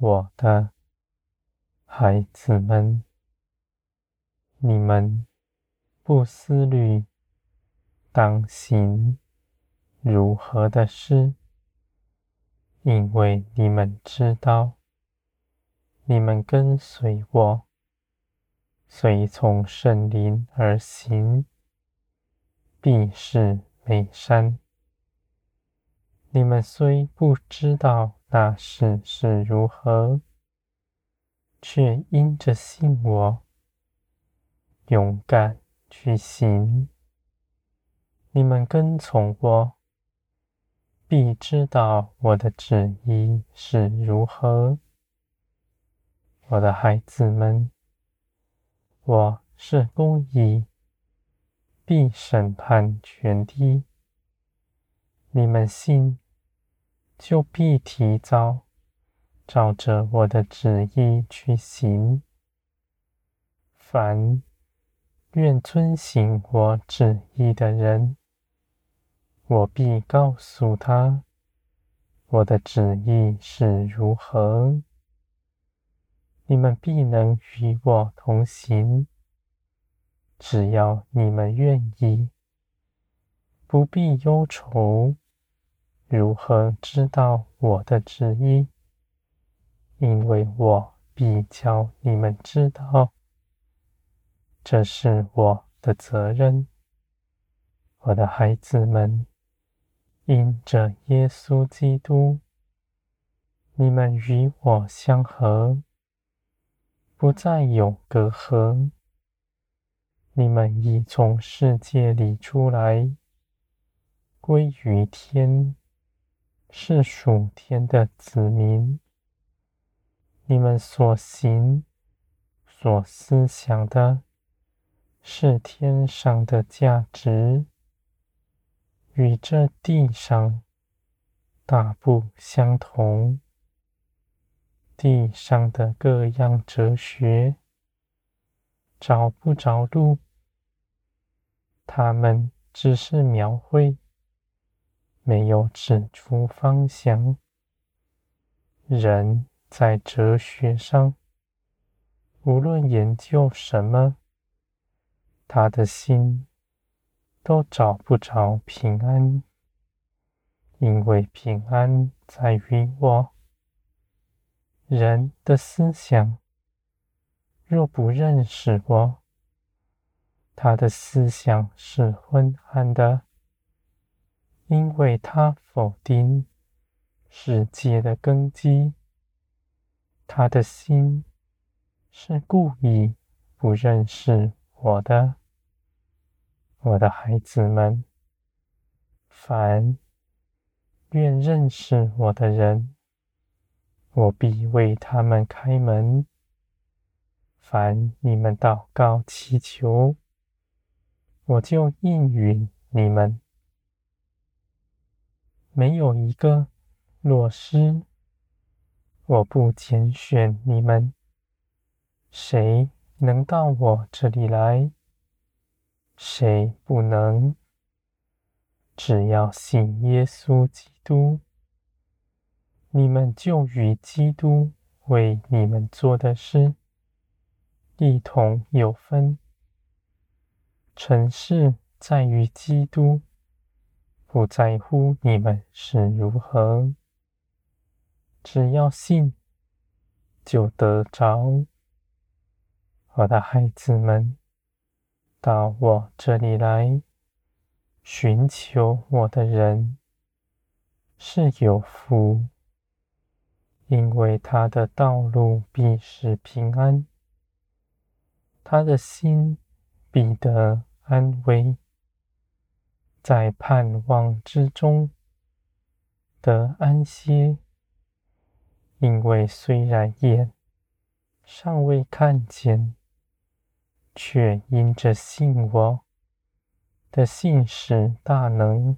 我的孩子们，你们不思虑当行如何的事，因为你们知道，你们跟随我，随从圣灵而行，必是美善。你们虽不知道那事是如何，却因着信我，勇敢去行。你们跟从我，必知道我的旨意是如何。我的孩子们，我是公义，必审判全地。你们信，就必提早照着我的旨意去行。凡愿遵行我旨意的人，我必告诉他，我的旨意是如何。你们必能与我同行，只要你们愿意。不必忧愁，如何知道我的旨意？因为我必叫你们知道，这是我的责任。我的孩子们，因着耶稣基督，你们与我相合，不再有隔阂。你们已从世界里出来。归于天，是属天的子民。你们所行、所思想的，是天上的价值，与这地上大不相同。地上的各样哲学，找不着路，他们只是描绘。没有指出方向。人在哲学上，无论研究什么，他的心都找不着平安，因为平安在于我。人的思想若不认识我，他的思想是昏暗的。因为他否定世界的根基，他的心是故意不认识我的。我的孩子们，凡愿认识我的人，我必为他们开门。凡你们祷告祈求，我就应允你们。没有一个落失，我不拣选你们。谁能到我这里来？谁不能？只要信耶稣基督，你们就与基督为你们做的事一同有分。成事在于基督。不在乎你们是如何，只要信，就得着。我的孩子们，到我这里来，寻求我的人是有福，因为他的道路必是平安，他的心必得安慰。在盼望之中得安歇，因为虽然眼尚未看见，却因着信我的信使大能，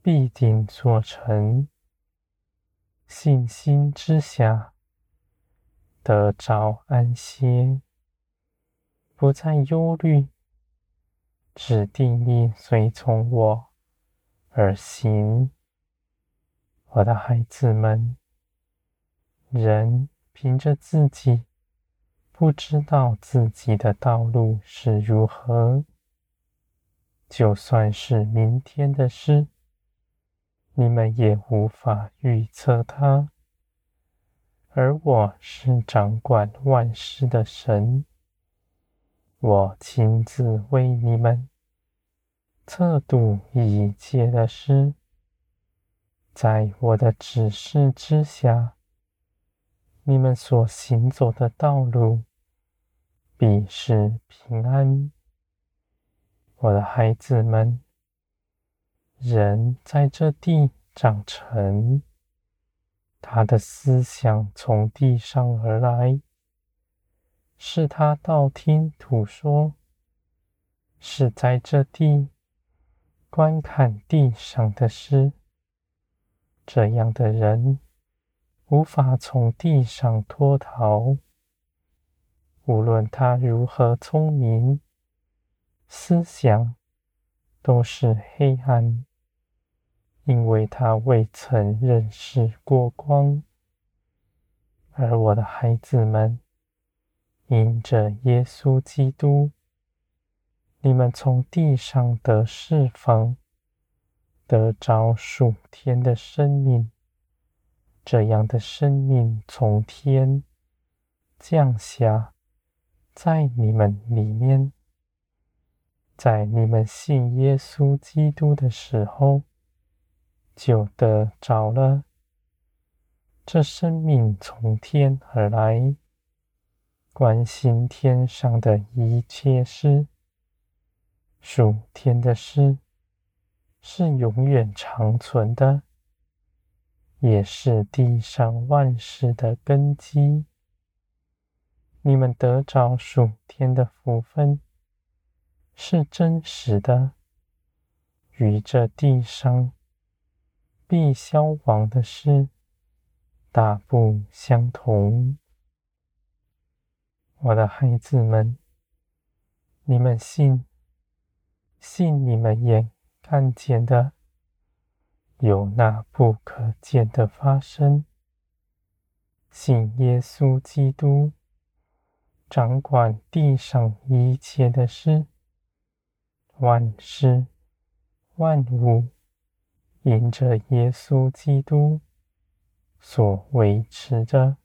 必定做成。信心之下得着安歇，不再忧虑。只定意随从我而行，我的孩子们，人凭着自己不知道自己的道路是如何，就算是明天的事，你们也无法预测它。而我是掌管万事的神，我亲自为你们测度一切的事，在我的指示之下，你们所行走的道路必是平安。我的孩子们，人在这地长成。他的思想从地上而来，是他道听途说，是在这地观看地上的事。这样的人无法从地上脱逃，无论他如何聪明，思想都是黑暗。因为他未曾认识过光，而我的孩子们，因着耶稣基督，你们从地上得释放，得着属天的生命。这样的生命从天降下，在你们里面，在你们信耶稣基督的时候。就得着了。这生命从天而来，关心天上的一切事，属天的事是永远长存的，也是地上万事的根基。你们得着属天的福分，是真实的，与这地上。必消亡的事，大不相同。我的孩子们，你们信，信你们眼看见的，有那不可见的发生。信耶稣基督，掌管地上一切的事，万事万物。因着耶稣基督所维持着，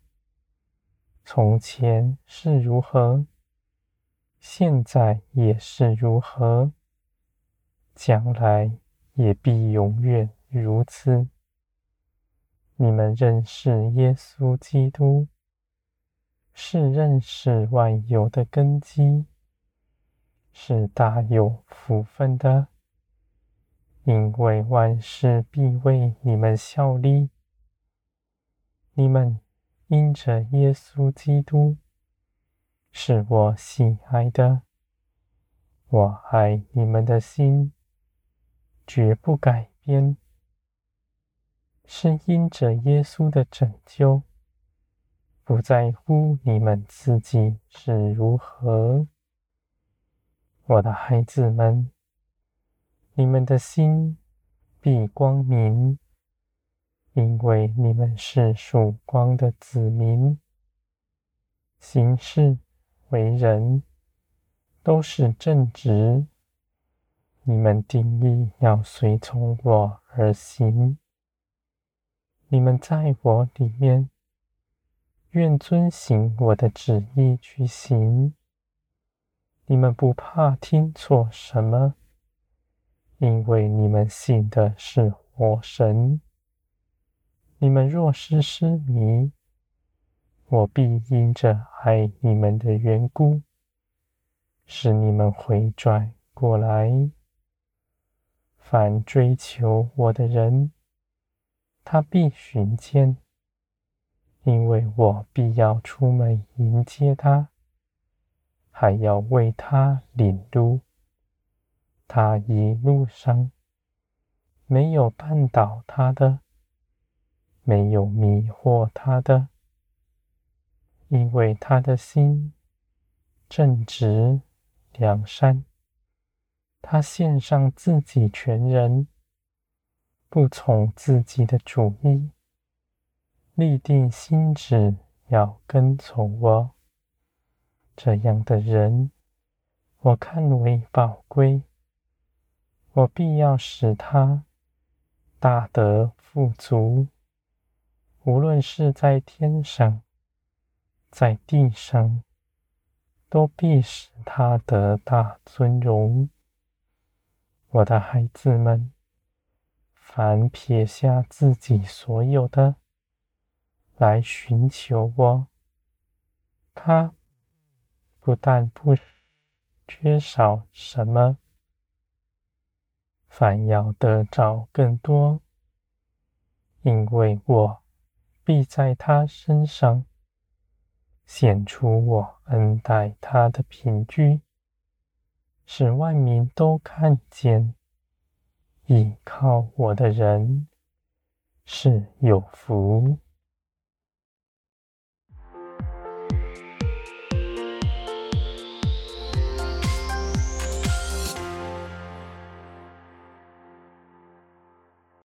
从前是如何，现在也是如何，将来也必永远如此。你们认识耶稣基督，是认识万有的根基，是大有福分的。因为万事必为你们效力，你们因着耶稣基督是我喜爱的，我爱你们的心绝不改变，是因着耶稣的拯救，不在乎你们自己是如何，我的孩子们。你们的心必光明，因为你们是曙光的子民。行事为人都是正直。你们定意要随从我而行。你们在我里面，愿遵行我的旨意去行。你们不怕听错什么。因为你们信的是活神，你们若是失迷，我必因着爱你们的缘故，使你们回转过来。凡追求我的人，他必寻见，因为我必要出门迎接他，还要为他领路。他一路上没有绊倒他的，没有迷惑他的，因为他的心正直良善。他献上自己全人，不从自己的主意，立定心志要跟从我，这样的人，我看为宝贵。我必要使他大得富足，无论是在天上，在地上，都必使他得大尊荣。我的孩子们，凡撇下自己所有的，来寻求我，他不但不缺少什么，反要得着更多，因为我必在他身上显出我恩待他的凭据，使万民都看见，倚靠我的人是有福。